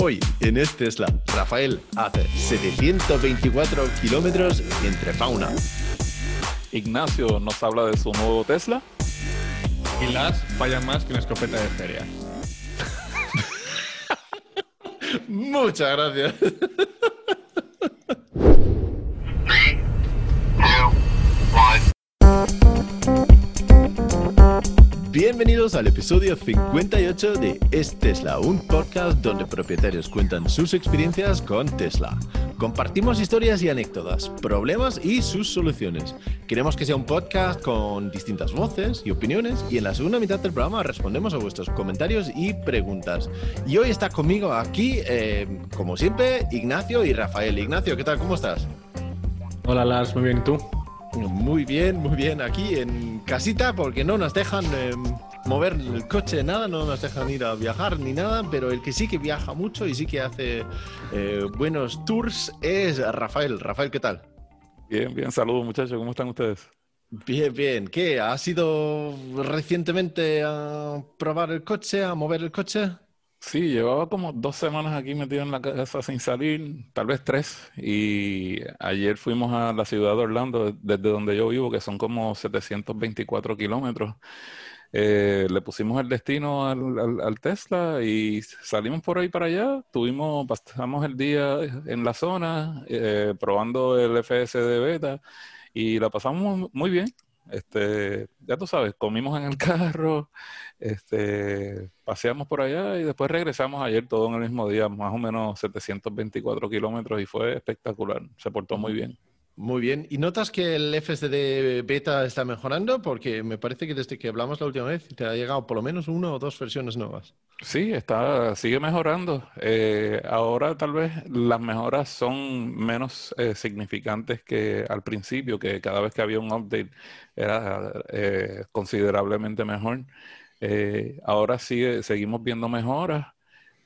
Hoy en este Tesla, Rafael hace 724 kilómetros entre fauna. Ignacio nos habla de su nuevo Tesla. Y las fallan más que una escopeta de feria. Muchas gracias. Al episodio 58 de Es Tesla, un podcast donde propietarios cuentan sus experiencias con Tesla. Compartimos historias y anécdotas, problemas y sus soluciones. Queremos que sea un podcast con distintas voces y opiniones y en la segunda mitad del programa respondemos a vuestros comentarios y preguntas. Y hoy está conmigo aquí, eh, como siempre, Ignacio y Rafael. Ignacio, ¿qué tal? ¿Cómo estás? Hola Lars, muy bien, ¿y tú? Muy bien, muy bien. Aquí en casita porque no nos dejan eh, mover el coche, nada, no nos dejan ir a viajar ni nada, pero el que sí que viaja mucho y sí que hace eh, buenos tours es Rafael. Rafael, ¿qué tal? Bien, bien, saludos muchachos, ¿cómo están ustedes? Bien, bien. ¿Qué? ¿Has ido recientemente a probar el coche, a mover el coche? Sí, llevaba como dos semanas aquí metido en la casa sin salir, tal vez tres. Y ayer fuimos a la ciudad de Orlando, desde donde yo vivo, que son como 724 kilómetros. Eh, le pusimos el destino al, Tesla y salimos por ahí para allá. Tuvimos, pasamos el día en la zona eh, probando el FSD beta y la pasamos muy bien. Este, ya tú sabes, comimos en el carro, este, paseamos por allá y después regresamos ayer todo en el mismo día, más o menos 724 kilómetros y fue espectacular, se portó muy bien. Muy bien. ¿Y notas que el FSD beta está mejorando? Porque me parece que desde que hablamos la última vez te ha llegado por lo menos una o dos versiones nuevas. Sí, está, sigue mejorando. Eh, ahora tal vez las mejoras son menos eh, significantes que al principio, que cada vez que había un update era eh, considerablemente mejor. ahora sigue, seguimos viendo mejoras,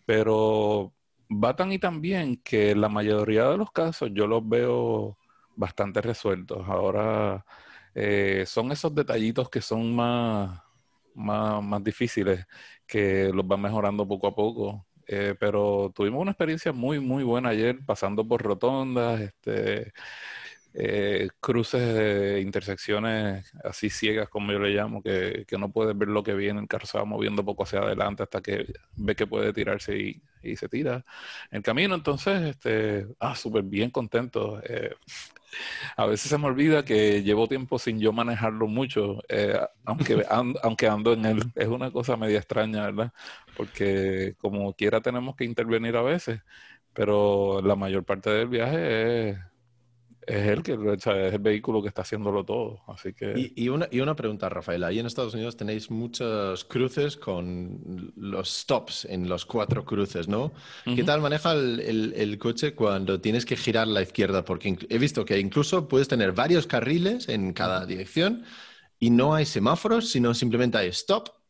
pero va tan y tan bien que la mayoría de los casos yo los veo bastante resueltos. Ahora eh, son esos detallitos que son más, más, difíciles, que los van mejorando poco a poco. Eh, pero tuvimos una experiencia muy, muy buena ayer, pasando por rotondas, este, eh, cruces de intersecciones así ciegas, como yo le llamo, que, no puedes ver lo que viene, el carro se va moviendo poco hacia adelante hasta que ve que puede tirarse y, se tira el camino. Entonces, este, ah, súper bien contento. Eh, a veces se me olvida que llevo tiempo sin yo manejarlo mucho, eh, aunque, aunque ando en él. Es una cosa media extraña, ¿verdad? Porque como quiera tenemos que intervenir a veces, pero la mayor parte del viaje es es él que es el vehículo que está haciéndolo todo. Así que... Y, una, y una pregunta, Rafael. Ahí en Estados Unidos tenéis muchos cruces con los stops en los cuatro cruces, ¿no? ¿Qué tal maneja el, el, coche cuando tienes que girar a la izquierda? Porque he visto que incluso puedes tener varios carriles en cada dirección y no hay semáforos, sino simplemente hay stop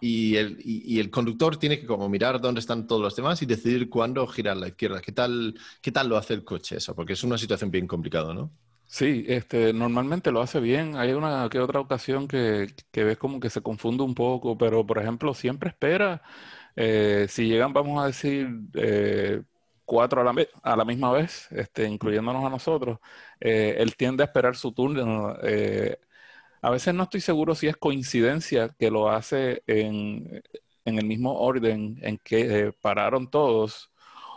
y, el, y, el conductor tiene que como mirar dónde están todos los demás y decidir cuándo girar a la izquierda. ¿Qué tal, ¿Qué tal lo hace el coche eso? Porque es una situación bien complicada, ¿no? Sí, este, normalmente lo hace bien. Hay una que otra ocasión que, que ves como que se confunde un poco, pero por ejemplo, siempre espera, eh, si llegan, vamos a decir, eh, cuatro a la, a la, misma vez, este, incluyéndonos a nosotros, eh, él tiende a esperar su turno. A veces no estoy seguro si es coincidencia que lo hace en, el mismo orden en que eh, pararon todos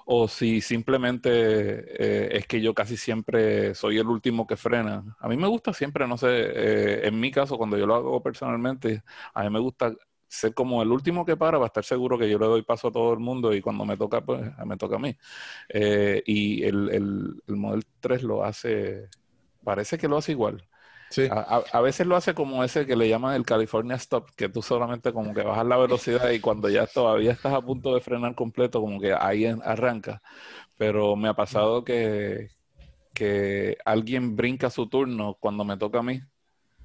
o si simplemente eh, es que yo casi siempre soy el último que frena. A mí me gusta siempre, no sé, eh, en mi caso, cuando yo lo hago personalmente, a mí me gusta ser como el último que para para estar seguro que yo le doy paso a todo el mundo y cuando me toca, pues me toca a mí. y el, el, el Model 3 lo hace, parece que lo hace igual. A, veces lo hace como ese que le llaman el California Stop, que tú solamente como que bajas la velocidad y cuando ya todavía estás a punto de frenar completo, como que ahí arranca. Pero me ha pasado que, que alguien brinca su turno cuando me toca a mí,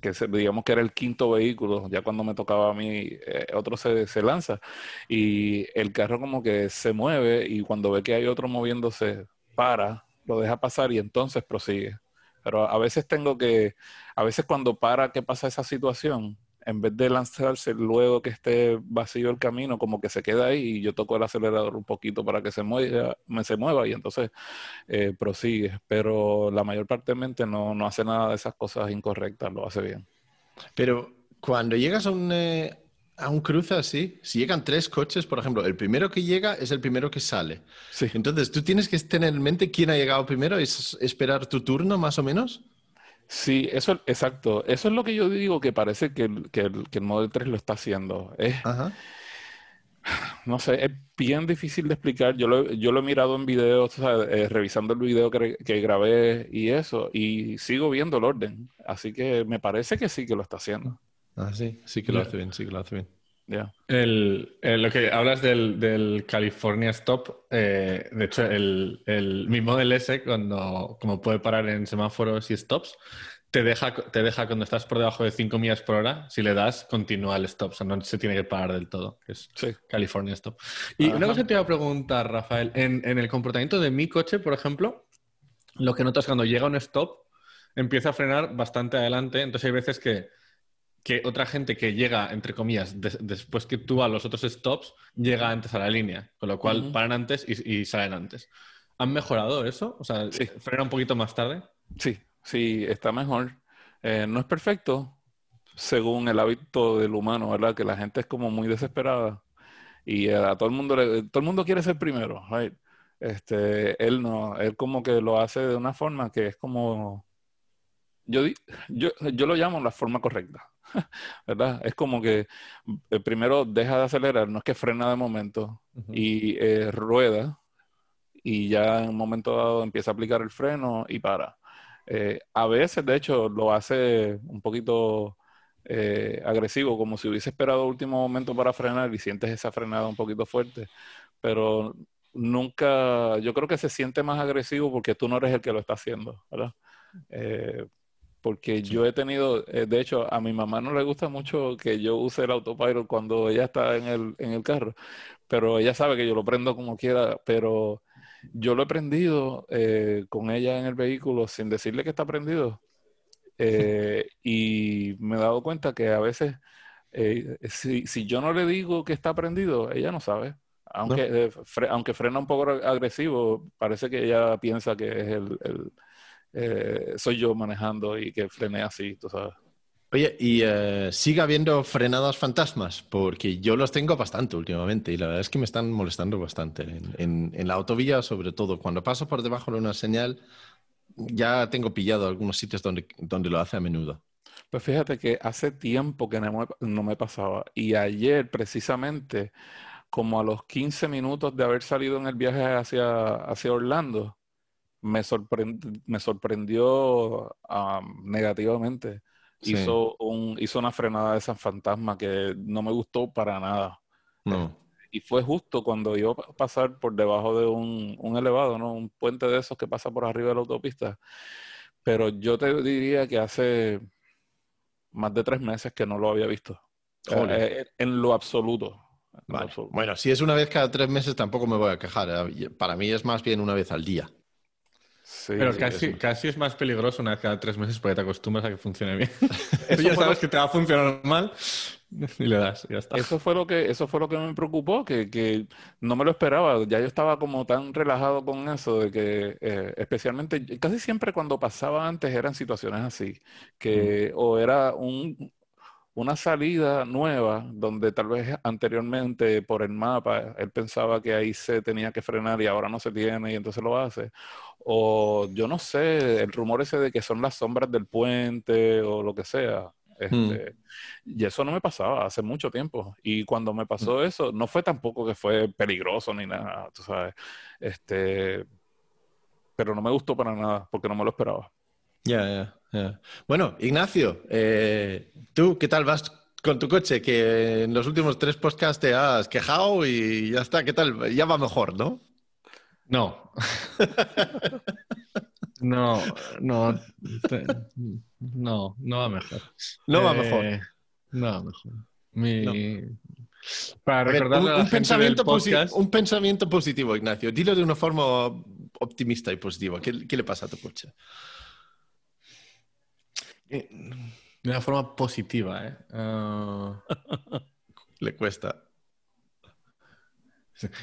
que digamos que era el quinto vehículo, ya cuando me tocaba a mí, eh, otro se, se lanza y el carro como que se mueve y cuando ve que hay otro moviéndose, para, lo deja pasar y entonces prosigue. Pero a veces tengo que, a veces cuando para que pasa esa situación, en vez de lanzarse luego que esté vacío el camino, como que se queda ahí y yo toco el acelerador un poquito para que se mueva, me se mueva y entonces eh, prosigue. Pero la mayor parte de mente no, no hace nada de esas cosas incorrectas, lo hace bien. Pero cuando llegas a un, eh, a un cruce así, si llegan tres coches, por ejemplo, el primero que llega es el primero que sale. Sí. Entonces, tú tienes que tener en mente quién ha llegado primero y es- esperar tu turno, más o menos. Sí, eso, exacto. Eso es lo que yo digo que parece que el, que el, que el Model 3 lo está haciendo. Es, Ajá. no sé, es bien difícil de explicar. Yo lo, yo lo he mirado en videos, o sea, eh, revisando el video que, que grabé y eso, y sigo viendo el orden. Así que me parece que sí que lo está haciendo. Ah, sí, sí que lo hace bien, sí que lo hace bien. El, lo que hablas del, del California Stop, eh, de hecho, el, el, mi Model S, cuando, como puede parar en semáforos y stops, te deja, te deja cuando estás por debajo de 5 millas por hora, si le das, continúa el stop, o sea, no se tiene que parar del todo, que es Sí. California Stop. Y una cosa que te iba a preguntar, Rafael, en, en el comportamiento de mi coche, por ejemplo, lo que notas cuando llega a un stop, empieza a frenar bastante adelante, entonces hay veces que que otra gente que llega, entre comillas, des- después que tú a los otros stops, llega antes a la línea, con lo cual paran antes y, y salen antes. ¿Han mejorado eso? O sea, Sí. frena un poquito más tarde. Sí, sí, está mejor. Eh, no es perfecto, según el hábito del humano, ¿verdad? Que la gente es como muy desesperada y eh, a todo el mundo le- todo el mundo quiere ser primero, right? Este, él no, él como que lo hace de una forma que es como yo yo, yo lo llamo la forma correcta, ¿verdad? Es como que eh, primero deja de acelerar, no es que frena de momento y eh, rueda y ya en un momento dado empieza a aplicar el freno y para. Eh, a veces, de hecho, lo hace un poquito agresivo, como si hubiese esperado último momento para frenar y sientes esa frenada un poquito fuerte, pero nunca, yo creo que se siente más agresivo porque tú no eres el que lo está haciendo, ¿verdad? Porque yo he tenido, eh, de hecho, a mi mamá no le gusta mucho que yo use el autopilot cuando ella está en el, en el carro, pero ella sabe que yo lo prendo como quiera, pero yo lo he prendido eh, con ella en el vehículo sin decirle que está prendido. Eh, y me he dado cuenta que a veces, eh, si, si yo no le digo que está prendido, ella no sabe. Aunque, fre- aunque frena un poco agresivo, parece que ella piensa que es el, el, eh, soy yo manejando y que frené así, tú sabes. Oye, y eh, sigue habiendo frenadas fantasmas, porque yo los tengo bastante últimamente y la verdad es que me están molestando bastante. En, en- en la autovía, sobre todo, cuando paso por debajo de una señal, ya tengo pillado algunos sitios donde, donde lo hace a menudo. Pues fíjate que hace tiempo que no me, no me pasaba. Y ayer, precisamente, como a los 15 minutos de haber salido en el viaje hacia, hacia Orlando, me, sorprend- me sorprendió am, negativamente. Sí. Hizo un, hizo una frenada de San Fantasma que no me gustó para nada. No. Y fue justo cuando pa- pasar por debajo de un, un elevado, ¿no? Un puente de esos que pasa por arriba de la autopista. Pero yo te diría que hace más de tres meses que no lo había visto. Eh, eh, en lo Vale. absoluto. Bueno, si es una vez cada tres meses tampoco me voy a quejar. Eh, Para mí es más bien una vez al día. Sí, Pero casi, eso. casi es más peligroso una vez cada tres meses porque te acostumbras a que funcione bien. Tú ya sabes lo- que te va a funcionar mal y le das ya está. Eso fue lo que, eso fue lo que me preocupó, que, que no me lo esperaba. Ya yo estaba como tan relajado con eso, de que eh, especialmente, casi siempre cuando pasaba antes eran situaciones así, que o era un, una salida nueva donde tal vez anteriormente por el mapa él pensaba que ahí se tenía que frenar y ahora no se tiene y entonces lo hace. O yo no sé, el rumor ese de que son las sombras del puente o lo que sea. Este, Y eso no me pasaba hace mucho tiempo. Y cuando me pasó eso, no fue tampoco que fue peligroso ni nada, tú sabes. Este, pero no me gustó para nada porque no me lo esperaba. Ya, ya, Bueno, Ignacio, eh, ¿tú qué tal vas con tu coche? Que en los últimos tres podcasts te has quejado y ya está. ¿Qué tal? Ya va mejor, ¿no? No. no, no. te- No, no va mejor. No va Eh, mejor. No va mejor. Mi... No. Para ver, un, un pensamiento podcast, un pensamiento positivo, Ignacio. Dilo de una forma optimista y positiva. ¿Qué, qué le pasa a tu coche? De una forma positiva, ¿eh? Ah, Le cuesta.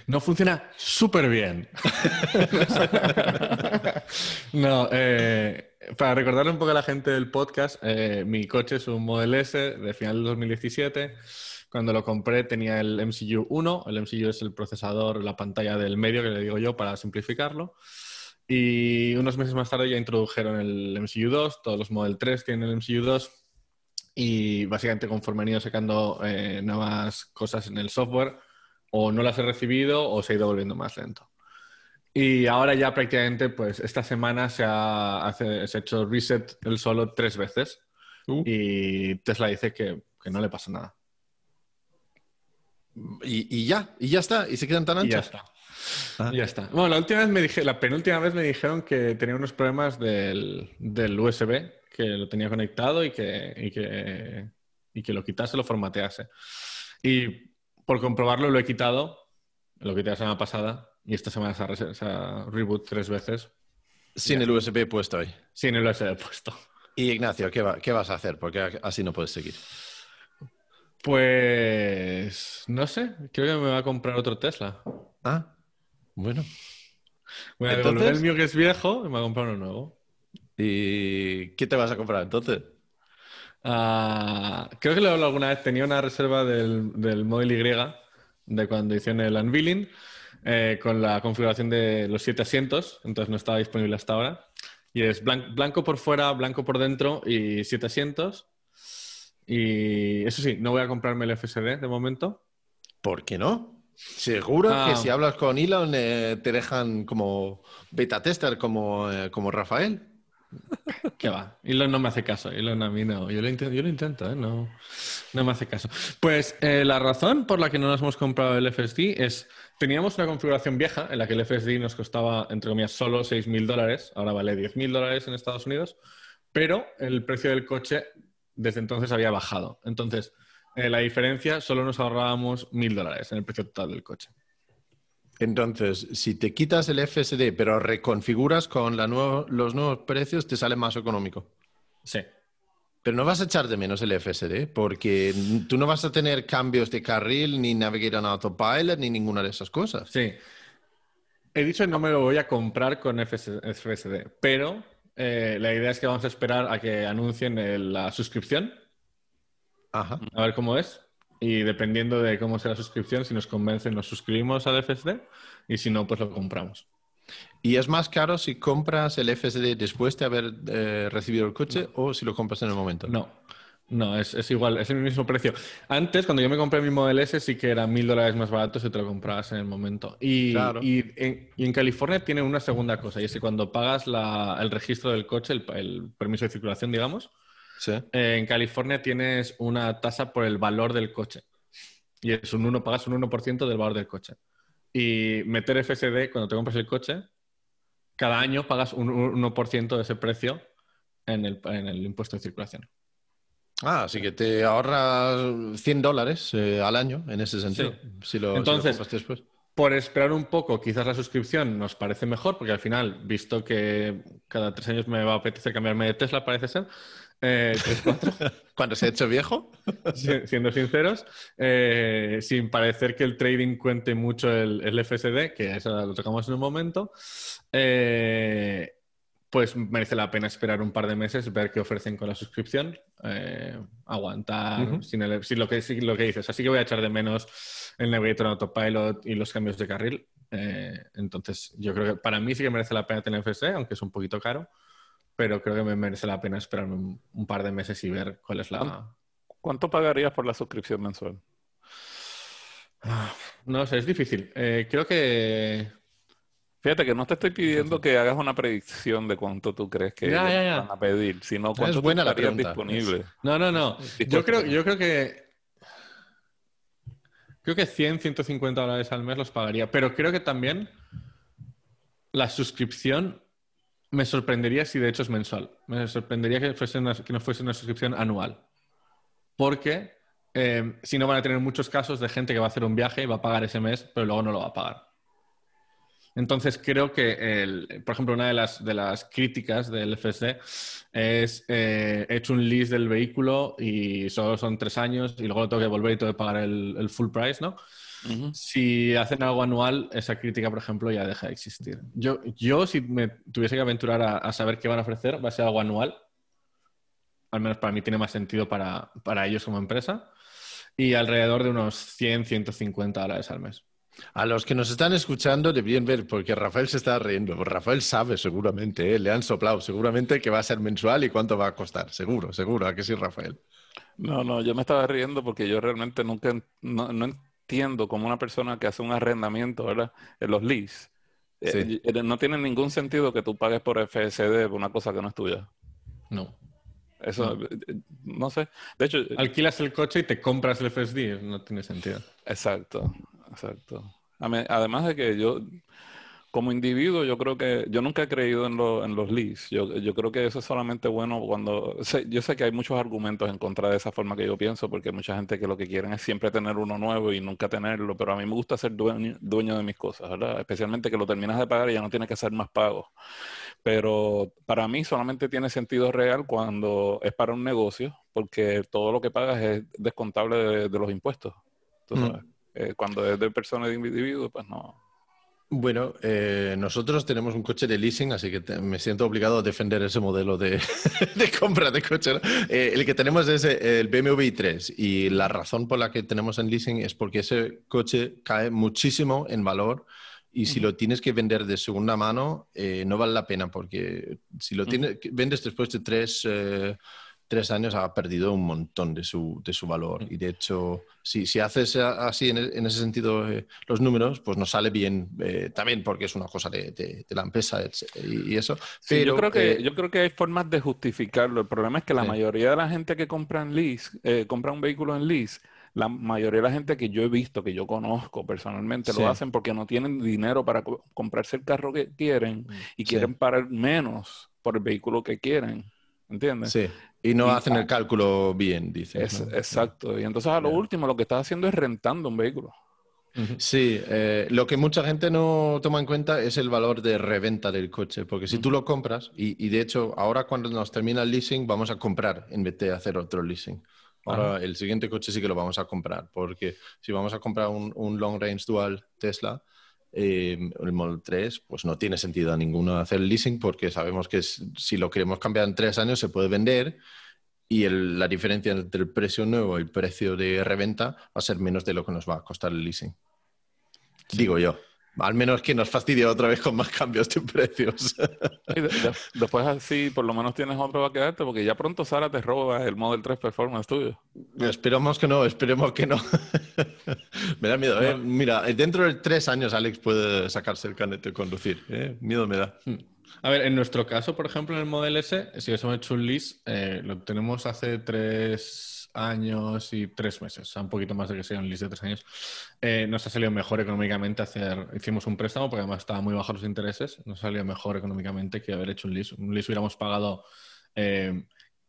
no funciona súper bien. no, eh, para recordarle un poco a la gente del podcast, eh, mi coche es un Model S de final del 2017. Cuando lo compré tenía el MCU 1. El MCU es el procesador, la pantalla del medio, que le digo yo, para simplificarlo. Y unos meses más tarde ya introdujeron el MCU 2. Todos los Model 3 tienen el MCU 2. Y básicamente conforme han ido sacando eh, nuevas cosas en el software, o no las he recibido o se ha ido volviendo más lento. Y ahora ya prácticamente, pues esta semana se ha, hace- se ha hecho reset el solo tres veces. Uh. Y Tesla dice que, que no le pasa nada. Y, y ya, y ya está, y se quedan tan Y ya anchos. está. Ah. Ya está. Bueno, la última vez me dije, la penúltima vez me dijeron que tenía unos problemas del, del USB, que lo tenía conectado y que, y que, y que lo quitase, lo formatease. Y por comprobarlo lo he quitado, lo quité la semana pasada y esta semana se ha, rese- se ha reboot tres veces Sin el USB puesto ahí. sin el USB puesto. Y Ignacio, ¿qué, va- qué vas a hacer? Porque así no puedes seguir. Pues no sé, creo que me va a comprar otro Tesla. Ah, bueno. Voy a Entonces- devolver el mío que es viejo y me va a comprar uno nuevo. ¿Y qué te vas a comprar entonces? Ah, creo que lo he hablado alguna vez. Tenía una reserva del, del Model Y de cuando hicieron el unveiling eh, con la configuración de los siete asientos. Entonces no estaba disponible hasta ahora. Y es blan- blanco por fuera, blanco por dentro y siete asientos. Y eso sí, no voy a comprarme el FSD de momento. ¿Por qué no? Seguro Ah. que si hablas con Elon eh, te dejan como beta tester como, eh, como Rafael. ¿Qué va? Elon no me hace caso. Elon a mí no. Yo lo intento, yo lo intento ¿eh? no, no me hace caso. Pues eh, la razón por la que no nos hemos comprado el FSD es, teníamos una configuración vieja en la que el FSD nos costaba, entre comillas, solo 6.000 dólares. Ahora vale 10.000 dólares en Estados Unidos. Pero el precio del coche desde entonces había bajado. Entonces, eh, la diferencia solo nos ahorrábamos 1.000 dólares en el precio total del coche. Entonces, si te quitas el FSD pero reconfiguras con la nuevo- los nuevos precios, te sale más económico. Sí. Pero no vas a echar de menos el FSD porque tú no vas a tener cambios de carril, ni Navigate on Autopilot, ni ninguna de esas cosas. Sí. He dicho que no me lo voy a comprar con FS FSD, pero eh, la idea es que vamos a esperar a que anuncien el- la suscripción, Ajá. a ver cómo es. Y dependiendo de cómo sea la suscripción, si nos convence, nos suscribimos al FSD y si no, pues lo compramos. ¿Y es más caro si compras el FSD después de haber eh, recibido el coche o si lo compras en el momento? No, no, es, es igual, es el mismo precio. Antes, cuando yo me compré mi Model S, sí que era mil dólares más barato si te lo comprabas en el momento. Y, Claro. y en, y en California tiene una segunda cosa, y es que cuando pagas la- el registro del coche, el, el permiso de circulación, digamos, Sí. eh, en California tienes una tasa por el valor del coche. Y es un 1, pagas un 1% del valor del coche. Y meter FSD cuando te compras el coche, cada año pagas un 1% de ese precio en el, en el impuesto de circulación. Ah, así que te ahorras 100 dólares eh, al año en ese sentido. Si lo, si lo Entonces- después. Por esperar un poco, quizás la suscripción nos parece mejor, porque al final, visto que cada tres años me va a apetecer cambiarme de Tesla, parece ser, eh, tres, cuatro, Cuando se ha hecho viejo, si- siendo sinceros, eh, sin parecer que el trading cuente mucho el, el FSD, que eso lo tocamos en un momento, eh, pues merece la pena esperar un par de meses, ver qué ofrecen con la suscripción, eh, aguantar Ujú. sin, el- sin lo, que, sin lo que dices. Así que voy a echar de menos el Navigator Autopilot y los cambios de carril. Eh, entonces, yo creo que para mí sí que merece la pena tener FSD, aunque es un poquito caro, pero creo que me merece la pena esperarme un, un par de meses y ver cuál es la, ¿Cuánto pagarías por la suscripción mensual? Ah, No sé, es difícil. Eh, creo que. Fíjate que no te estoy pidiendo que hagas una predicción de cuánto tú crees que Ya, ya, ya. van a pedir, sino cuánto tú buena estarías disponible. No, no, no. Yo creo, yo creo que. Creo que 100, 150 dólares al mes los pagaría. Pero creo que también la suscripción me sorprendería si de hecho es mensual. Me sorprendería que, no fuese una suscripción anual. Porque eh, si no van a tener muchos casos de gente que va a hacer un viaje y va a pagar ese mes, pero luego no lo va a pagar. Entonces creo que, el, por ejemplo, una de las, críticas del FSD es eh, he hecho un lease del vehículo y solo son tres años y luego tengo que volver y tengo que pagar el, full price, ¿no? Si hacen algo anual, esa crítica, por ejemplo, ya deja de existir. Yo, yo si me tuviese que aventurar a, saber qué van a ofrecer, va a ser algo anual. Al menos para mí tiene más sentido para, para ellos como empresa. Y alrededor de unos 100, 150 dólares al mes. A los que nos están escuchando deberían ver, porque Rafael se está riendo. Rafael sabe seguramente, ¿eh? le han soplado seguramente que va a ser mensual y cuánto va a costar. Seguro, seguro, ¿a que sí, Rafael? No, no, yo me estaba riendo porque yo realmente nunca no, entiendo cómo una persona que hace un arrendamiento, ¿verdad? En los lease. Eh, eh, no tiene ningún sentido que tú pagues por FSD por una cosa que no es tuya. No. Eso, no. sé. De hecho, alquilas el coche y te compras el FSD, no tiene sentido. Exacto exacto. Además de que yo, como individuo, yo creo que yo nunca he creído en, en los leads. Yo, yo, creo que eso es solamente bueno cuando... yo sé que hay muchos argumentos en contra de esa forma que yo pienso, porque hay mucha gente que lo que quieren es siempre tener uno nuevo y nunca tenerlo, pero a mí me gusta ser dueño, dueño de mis cosas, ¿verdad? Especialmente que lo terminas de pagar y ya no tienes que hacer más pagos. Pero para mí solamente tiene sentido real cuando es para un negocio, porque todo lo que pagas es descontable de, los impuestos. ¿tú mm. Eh, cuando es de persona de individuo, pues no. Bueno, eh, nosotros tenemos un coche de leasing, así que me siento obligado a defender ese modelo de, compra de coche. Eh, el que tenemos es el BMW i3 y la razón por la que tenemos en leasing es porque ese coche cae muchísimo en valor y si lo tienes que vender de segunda mano no vale la pena porque si lo tienes, vendes después de tres tres años ha perdido un montón de su, de su valor. Y de hecho, si, si haces así en, en ese sentido eh, los números, pues nos sale bien eh, también porque es una cosa de, de, la empresa y, eso. Pero, yo, creo que, eh, yo creo que hay formas de justificarlo. El problema es que la mayoría de la gente que compra en lease, compra un vehículo en lease, la mayoría de la gente que yo he visto, que yo conozco personalmente, lo hacen porque no tienen dinero para comprarse el carro que quieren y quieren pagar menos por el vehículo que quieren. ¿Entiendes? Sí. Y no hacen el cálculo bien, dice. Exacto. Y entonces a lo último lo que estás haciendo es rentando un vehículo. Sí, eh, lo que mucha gente no toma en cuenta es el valor de reventa del coche, porque si tú lo compras, y, de hecho ahora cuando nos termina el leasing vamos a comprar en vez de hacer otro leasing. Ahora el siguiente coche sí que lo vamos a comprar, porque si vamos a comprar un long range dual Tesla, Em, el Model 3, pues no tiene sentido ninguno hacer el leasing porque sabemos que si lo queremos cambiar en tres años se puede vender y la diferencia entre el precio nuevo y el precio de reventa va a ser menos de lo que nos va a costar el leasing. Digo yo. Al menos que nos fastidie otra vez con más cambios de precios. después así, por lo menos tienes otro a quedarte, porque ya pronto Sara te roba el Model 3 Performance tuyo. Esperamos que no, esperemos que no. me da miedo, ¿eh? Mira, dentro de tres años Alex puede sacarse el canet de conducir. ¿eh? Miedo me da. Hmm. A ver, en nuestro caso, por ejemplo, en el Model S, si hemos hecho un lease, eh, lo tenemos hace tres años y tres meses, un poquito más de que sea un lease de tres años, eh, nos ha salido mejor económicamente hacer, hicimos un préstamo porque además estaban muy bajos los intereses, nos ha salido mejor económicamente que haber hecho un lease. Un lease hubiéramos pagado eh,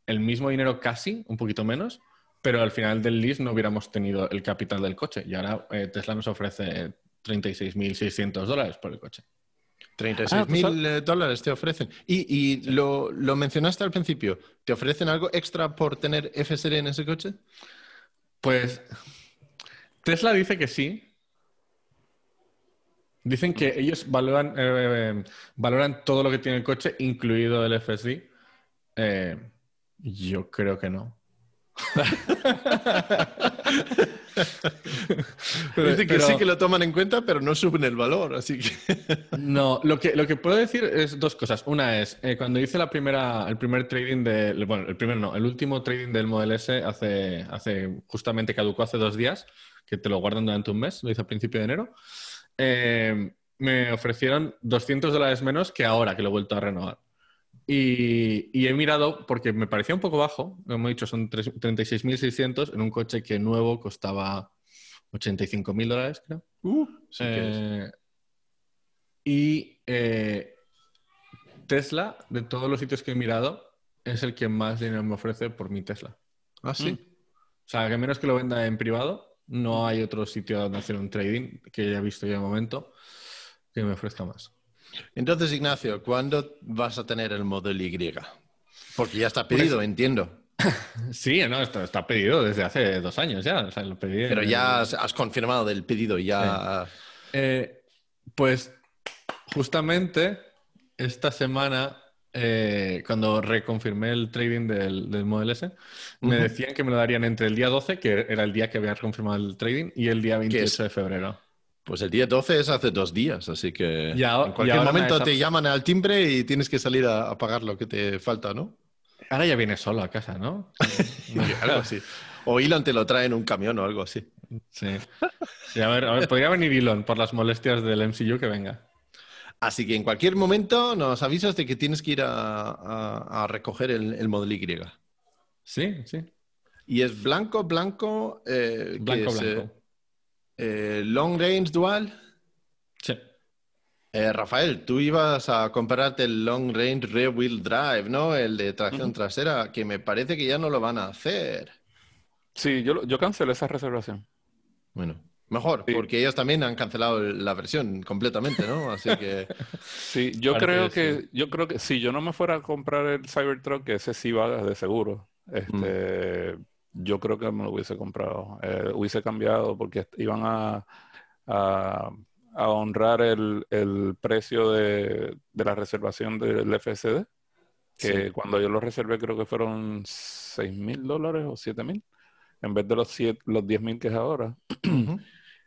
el mismo dinero casi, un poquito menos, pero al final del lease no hubiéramos tenido el capital del coche y ahora eh, Tesla nos ofrece 36.600 dólares por el coche. 36 ah, pues mil eh, dólares te ofrecen. Y, lo, mencionaste al principio, ¿te ofrecen algo extra por tener FSD en ese coche? Pues Tesla dice que sí. Dicen que ellos valoran, eh, valoran todo lo que tiene el coche, incluido el FSD. Eh, yo creo que no. Dice que sí que lo toman en cuenta, pero no suben el valor, así que... no, lo que, lo que puedo decir es dos cosas. Una es, eh, cuando hice la primera, el primer trading de... Bueno, el primer no, el último trading del Model S hace, hace justamente caducó hace dos días, que te lo guardan durante un mes, lo hice a principio de enero. Eh, me ofrecieron 200 dólares menos que ahora que lo he vuelto a renovar. Y, he mirado, porque me parecía un poco bajo, como he dicho, son 36.600 en un coche que nuevo costaba 85.000 dólares, creo. Uh, eh, y eh, Tesla, de todos los sitios que he mirado, es el que más dinero me ofrece por mi Tesla. Ah, sí. O sea, que menos que lo venda en privado, no hay otro sitio donde hacer un trading que haya visto ya de momento. que me ofrezca más. Entonces, Ignacio, ¿cuándo vas a tener el Model Y? Porque ya está pedido, Pues- entiendo. Sí, no, está pedido desde hace dos años ya. o sea, lo pedí Pero en- ya has, has confirmado del pedido, ya... Eh, pues justamente esta semana, eh, cuando reconfirmé el trading del, del Model S, me decían que me lo darían entre el día 12, que era el día que había confirmado el trading, y el día 28 es? de febrero. Pues el día 12 es hace dos días, así que en cualquier momento me te llaman al timbre y tienes que salir a, a pagar lo que te falta, ¿no? Ahora ya viene solo a casa, ¿no? algo así. O Elon te lo trae en un camión o algo así. Sí. Sí, a ver, a ver, podría venir Elon por las molestias del MCU que venga. Así que en cualquier momento nos avisas de que tienes que ir a, a- a recoger el, el Model Y. Sí, sí. Y es blanco, blanco, eh, Blanco, es, eh, blanco. eh, long range dual. Sí. Eh, Rafael, tú ibas a comprarte el Long Range Rear Wheel Drive, ¿no? El de tracción trasera, que me parece que ya no lo van a hacer. Sí, yo, yo cancelé esa reservación. Bueno, mejor, Sí. porque ellos también han cancelado la versión completamente, ¿no? Así que Sí, yo Parece creo que yo creo que si yo no me fuera a comprar el Cybertruck, que ese sí va de seguro, este, yo creo que me lo hubiese comprado, eh, hubiese cambiado porque iban a, a, a honrar el, el precio de, de la reservación del FSD, que Sí. cuando yo lo reservé creo que fueron 6 mil dólares o 7 mil, en vez de los, siete- los 10 mil que es ahora.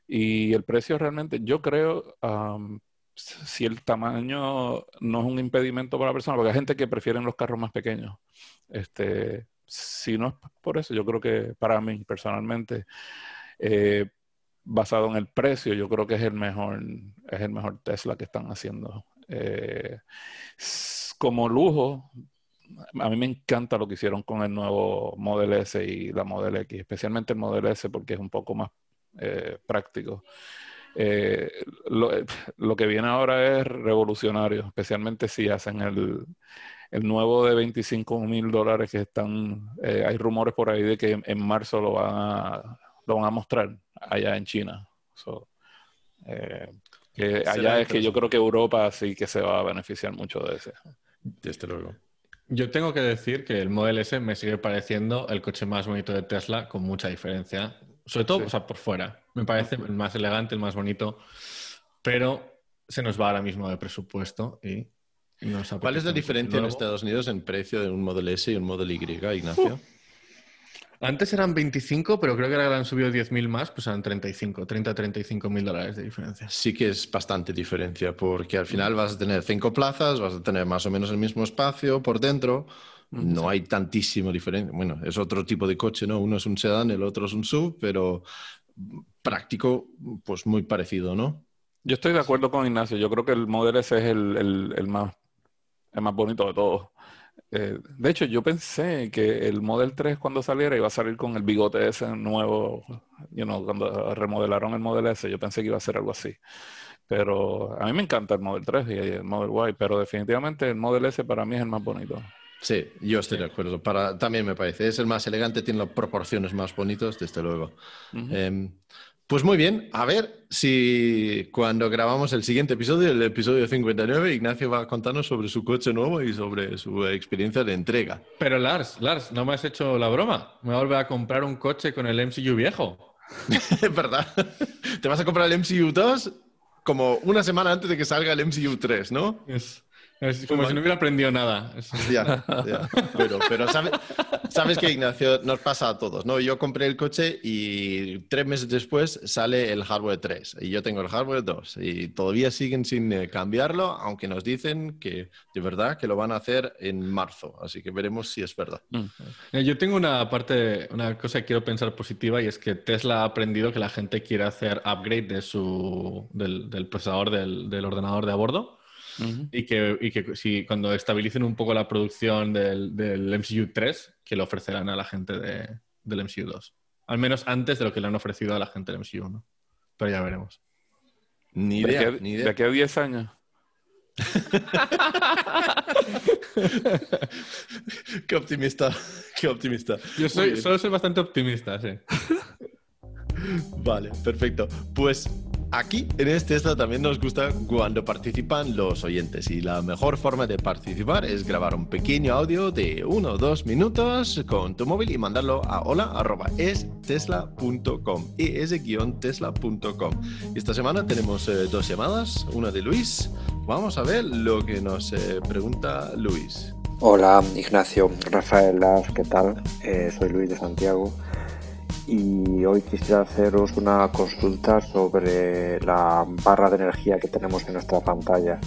Y el precio realmente, yo creo, am, si el tamaño no es un impedimento para la persona, porque hay gente que prefiere los carros más pequeños. Este, si no es por eso, yo creo que para mí personalmente, eh, basado en el precio, yo creo que es el mejor, es el mejor Tesla que están haciendo. Eh, como lujo, a mí me encanta lo que hicieron con el nuevo Model S y la Model X, especialmente el Model S porque es un poco más eh, práctico. Lo, lo que viene ahora es revolucionario, especialmente si hacen el, el nuevo de 25 mil dólares que están, eh, hay rumores por ahí de que en, en marzo lo van a, lo van a mostrar allá en China. So, eh, que allá es que yo creo que Europa sí que se va a beneficiar mucho de ese. desde luego. Yo tengo que decir que el Model S me sigue pareciendo el coche más bonito de Tesla con mucha diferencia. Sobre todo, Sí. o sea, por fuera. Me parece el más elegante, el más bonito. Pero se nos va ahora mismo de presupuesto y ¿Cuál es la diferencia en. Estados Unidos en precio de un Model S y un Model Y, Ignacio? Antes eran 25, pero creo que ahora han subido 10.000 más, pues eran 35, 30, 35 mil dólares de diferencia. Sí que es bastante diferencia, porque al final vas a tener cinco plazas, vas a tener más o menos el mismo espacio por dentro. No hay tantísima diferencia. Bueno, es otro tipo de coche, ¿no? Uno es un sedán, el otro es un sub, pero práctico, pues muy parecido, ¿no? Yo estoy de acuerdo con Ignacio. Yo creo que el Model S es el, el- el más, el más bonito de todos. Eh, de hecho, yo pensé que el Model 3 cuando saliera iba a salir con el bigote ese nuevo, you know, cuando remodelaron el Model S, yo pensé que iba a ser algo así. Pero a mí me encanta el Model 3 y el Model Y, pero definitivamente el Model S para mí es el más bonito. Sí, yo estoy de acuerdo. Para, también me parece. Es el más elegante, tiene las proporciones más bonitas, desde luego. Ujú. Eh, pues muy bien, a ver si cuando grabamos el siguiente episodio, el episodio 59, Ignacio va a contarnos sobre su coche nuevo y sobre su experiencia de entrega. Pero Lars, Lars, no me has hecho la broma. Me voy a volver a comprar un coche con el MCU viejo. Es verdad. Te vas a comprar el MCU 2 como una semana antes de que salga el MCU 3, ¿no? Es, es como si no hubiera aprendido nada. Ya, ya. Pero, pero sabe- sabes que, Ignacio, nos pasa a todos, ¿no? Yo compré el coche y tres meses después sale el hardware 3 y yo tengo el hardware 2 y todavía siguen sin eh, cambiarlo, aunque nos dicen que de verdad que lo van a hacer en marzo. Así que veremos si es verdad. Mm. Eh, Yo tengo una parte, una cosa que quiero pensar positiva y es que Tesla ha aprendido que la gente quiere hacer upgrade de su, del, del procesador del, del ordenador de a bordo Y que, y que si cuando estabilicen un poco la producción del, del MCU 3, que lo ofrecerán a la gente de- del MCU 2. Al menos antes de lo que le han ofrecido a la gente del MCU 1. Pero ya veremos. Ni De idea, aquí a- ni de idea. aquí a 10 años. Qué optimista, qué optimista. Yo soy, solo soy bastante optimista, sí. Vale, perfecto. Pues Aquí en este Tesla también nos gusta cuando participan los oyentes y la mejor forma de participar es grabar un pequeño audio de uno o dos minutos con tu móvil y mandarlo a hola.estesla.com es-tesla.com esta semana tenemos eh, dos llamadas, una de Luis. Vamos a ver lo que nos eh, pregunta Luis. Hola Ignacio, Rafael ¿qué tal? Eh, soy Luis de Santiago y hoy quisiera haceros una consulta sobre la barra de energía que tenemos en nuestra pantalla.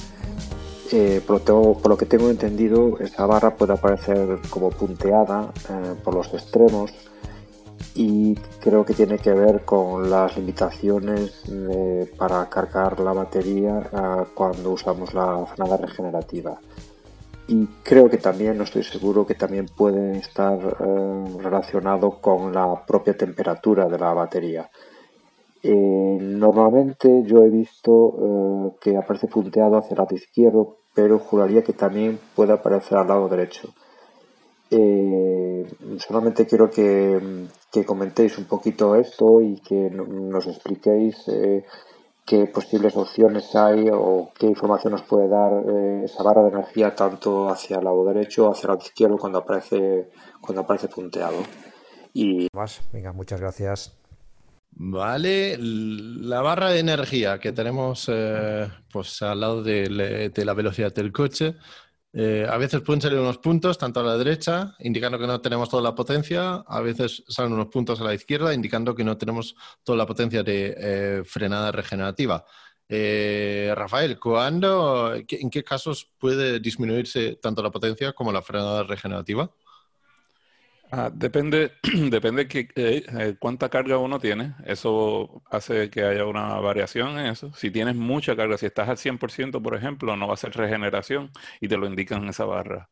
Eh, por, lo que tengo entendido, esa barra puede aparecer como punteada eh, por los extremos y creo que tiene que ver con las limitaciones para cargar la batería eh, cuando usamos la frenada regenerativa y creo que también, no estoy seguro, que también puede estar eh, relacionado con la propia temperatura de la batería. Eh, normalmente yo he visto eh, que aparece punteado hacia el lado izquierdo, pero juraría que también puede aparecer al lado derecho. solamente quiero que, que, comentéis un poquito esto y que nos expliquéis qué posibles opciones hay o qué información nos puede dar eh, esa barra de energía tanto hacia el lado derecho o hacia el lado izquierdo cuando aparece, cuando aparece punteado. Y más, venga, muchas gracias. Vale, la barra de energía que tenemos eh, pues al lado de, la velocidad del coche eh, a veces pueden salir unos puntos, tanto a la derecha, indicando que no tenemos toda la potencia. A veces salen unos puntos a la izquierda, indicando que no tenemos toda la potencia de eh, frenada regenerativa. Eh, Rafael, ¿cuándo, ¿en qué casos puede disminuirse tanto la potencia como la frenada regenerativa? Ah, depende, depende que, eh, eh, cuánta carga uno tiene. Eso hace que haya una variación en eso. Si tienes mucha carga, si estás al 100%, por ejemplo, no va a ser regeneración y te lo indican en esa barra.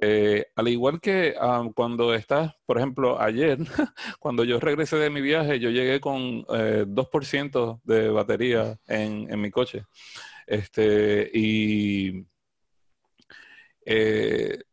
Eh, al igual que ah, cuando estás, por ejemplo, ayer, cuando yo regresé de mi viaje, yo llegué con 2% de batería en, en, mi coche. Este, y